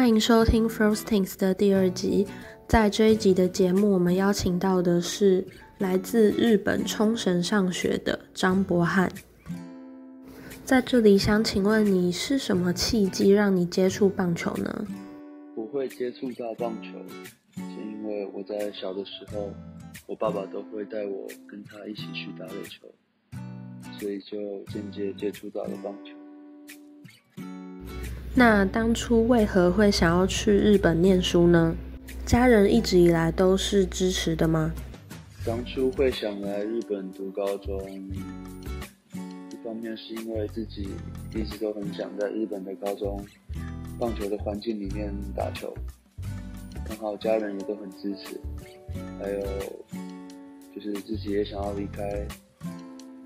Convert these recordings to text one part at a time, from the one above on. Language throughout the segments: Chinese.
欢迎收听 First Things 的第二集。在这一集的节目，我们邀请到的是来自日本冲绳上学的张博翰。在这里，想请问你是什么契机让你接触棒球呢？我会接触到棒球，是因为我在小的时候，我爸爸都会带我跟他一起去打垒球，所以就间接接触到了棒球。那当初为何会想要去日本念书呢？家人一直以来都是支持的吗？当初会想来日本读高中，一方面是因为自己一直都很想在日本的高中棒球的环境里面打球，刚好家人也都很支持，还有就是自己也想要离开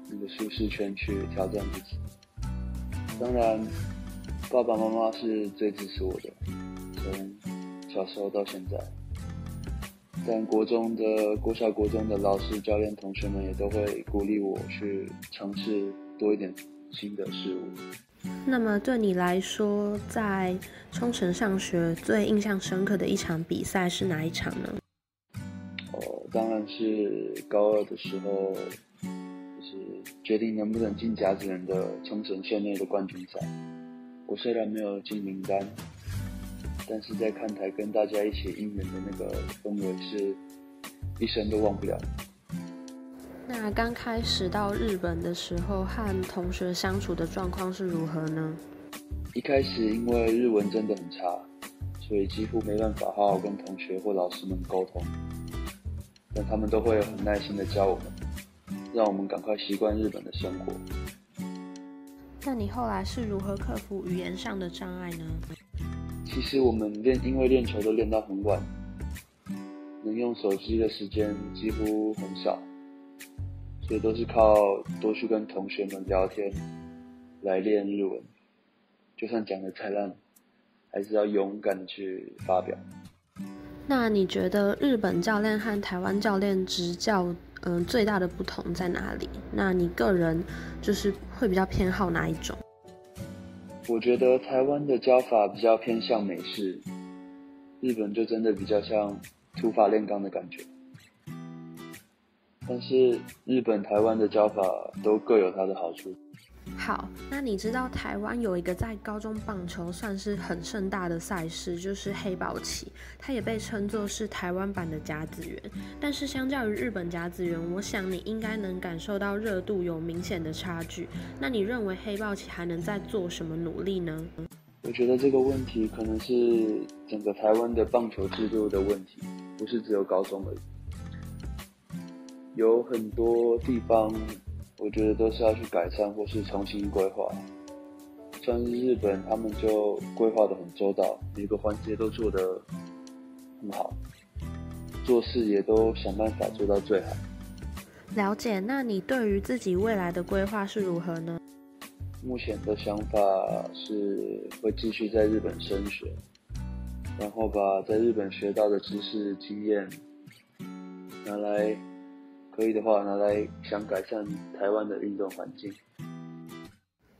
那个舒适圈去挑战自己。当然。爸爸妈妈是最支持我的，从小时候到现在。但国中的国小、国中的老师、教练、同学们也都会鼓励我去尝试多一点新的事物。那么对你来说，在冲绳上学最印象深刻的一场比赛是哪一场呢？哦，当然是高二的时候，就是决定能不能进甲子园的冲绳县内的冠军赛。我虽然没有进名单，但是在看台跟大家一起应援的那个氛围是一生都忘不了。那刚开始到日本的时候，和同学相处的状况是如何呢？一开始因为日文真的很差，所以几乎没办法好好跟同学或老师们沟通，但他们都会很耐心的教我们，让我们赶快习惯日本的生活。那你后来是如何克服语言上的障碍呢？其实我们练，因为练球都练到很晚，能用手机的时间几乎很少，所以都是靠多去跟同学们聊天来练日文。就算讲的太烂，还是要勇敢去发表。那你觉得日本教练和台湾教练执教？嗯，最大的不同在哪里？那你个人就是会比较偏好哪一种？我觉得台湾的教法比较偏向美式，日本就真的比较像土法炼钢的感觉。但是日本、台湾的教法都各有它的好处。好，那你知道台湾有一个在高中棒球算是很盛大的赛事，就是黑豹旗，它也被称作是台湾版的甲子园。但是相较于日本甲子园，我想你应该能感受到热度有明显的差距。那你认为黑豹旗还能再做什么努力呢？我觉得这个问题可能是整个台湾的棒球制度的问题，不是只有高中而已，有很多地方。我觉得都是要去改善或是重新规划，像是日本，他们就规划的很周到，每个环节都做得很好，做事也都想办法做到最好。了解，那你对于自己未来的规划是如何呢？目前的想法是会继续在日本升学，然后把在日本学到的知识经验拿来。可以的话，拿来想改善台湾的运动环境。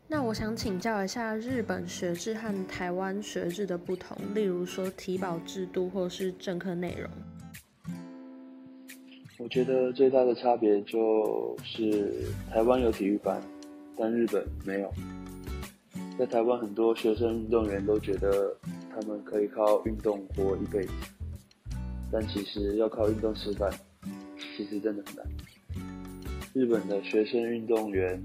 那我想请教一下，日本学制和台湾学制的不同，例如说体保制度或是政课内容。我觉得最大的差别就是台湾有体育班，但日本没有。在台湾，很多学生运动员都觉得他们可以靠运动活一辈子，但其实要靠运动吃饭。其实真的很难。日本的学生运动员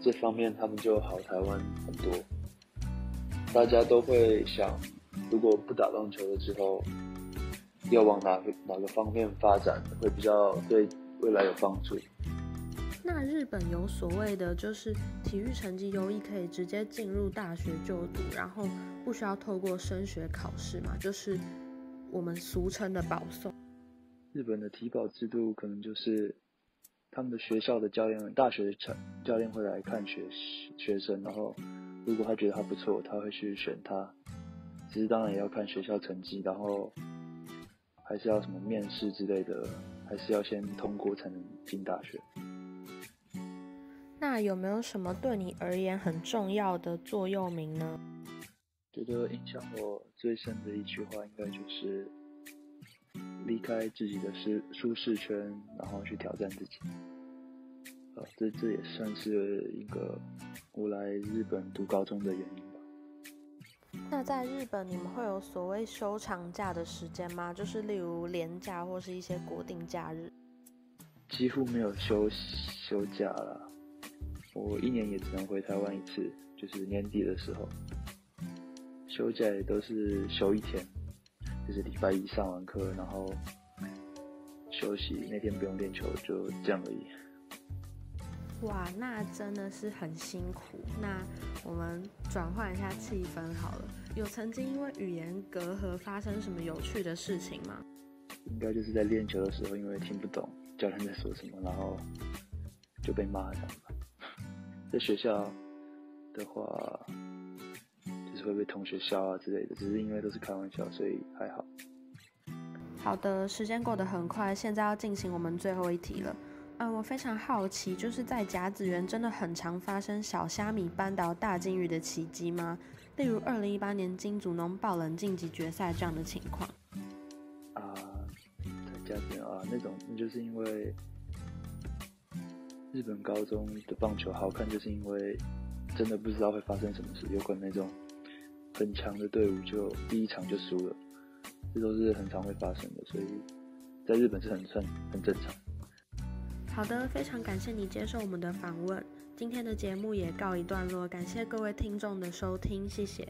这方面，他们就好台湾很多。大家都会想，如果不打棒球了之后，要往哪个哪个方面发展，会比较对未来有帮助。那日本有所谓的，就是体育成绩优异，可以直接进入大学就读，然后不需要透过升学考试嘛？就是我们俗称的保送。日本的体保制度可能就是他们的学校的教练、大学教教练会来看学学生，然后如果他觉得他不错，他会去选他。其实当然也要看学校成绩，然后还是要什么面试之类的，还是要先通过才能进大学。那有没有什么对你而言很重要的座右铭呢？觉得影响我最深的一句话，应该就是离开自己的舒舒适圈，然后去挑战自己。呃，这这也算是一个我来日本读高中的原因吧。那在日本，你们会有所谓休长假的时间吗？就是例如年假或是一些国定假日？几乎没有休休假了，我一年也只能回台湾一次，就是年底的时候。休假也都是休一天，就是礼拜一上完课，然后休息那天不用练球，就这样而已。哇，那真的是很辛苦。那我们转换一下气氛好了，有曾经因为语言隔阂发生什么有趣的事情吗？应该就是在练球的时候，因为听不懂教练在说什么，然后就被骂这样吧。在学校的话。会被同学笑啊之类的，只是因为都是开玩笑，所以还好。好的，时间过得很快，现在要进行我们最后一题了。嗯，我非常好奇，就是在甲子园真的很常发生小虾米扳倒大金鱼的奇迹吗？例如二零一八年金祖农爆冷晋级决赛这样的情况。啊，在甲子园啊，那种那就是因为日本高中的棒球好看，就是因为真的不知道会发生什么事，有可能那种。很强的队伍就第一场就输了，这都是很常会发生的，所以在日本是很很很正常。好的，非常感谢你接受我们的访问，今天的节目也告一段落，感谢各位听众的收听，谢谢。